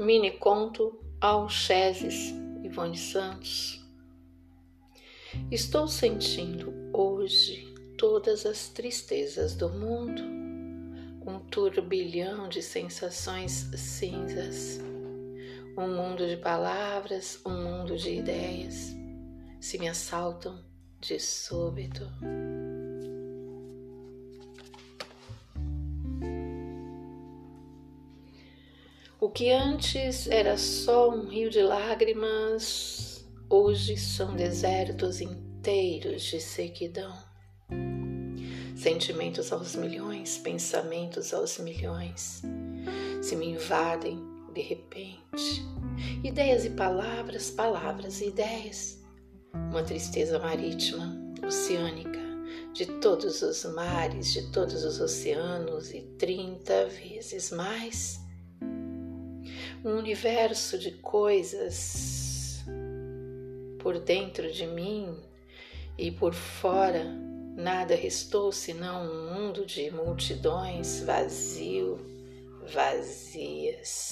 Mini conto Alcheses Ivone Santos. Estou sentindo hoje todas as tristezas do mundo, um turbilhão de sensações cinzas, um mundo de palavras, um mundo de ideias se me assaltam de súbito. O que antes era só um rio de lágrimas, hoje são desertos inteiros de sequidão. Sentimentos aos milhões, pensamentos aos milhões, se me invadem de repente. Ideias e palavras, palavras e ideias. Uma tristeza marítima, oceânica, de todos os mares, de todos os oceanos e trinta vezes mais um universo de coisas por dentro de mim e por fora, nada restou senão um mundo de multidões vazio, vazias.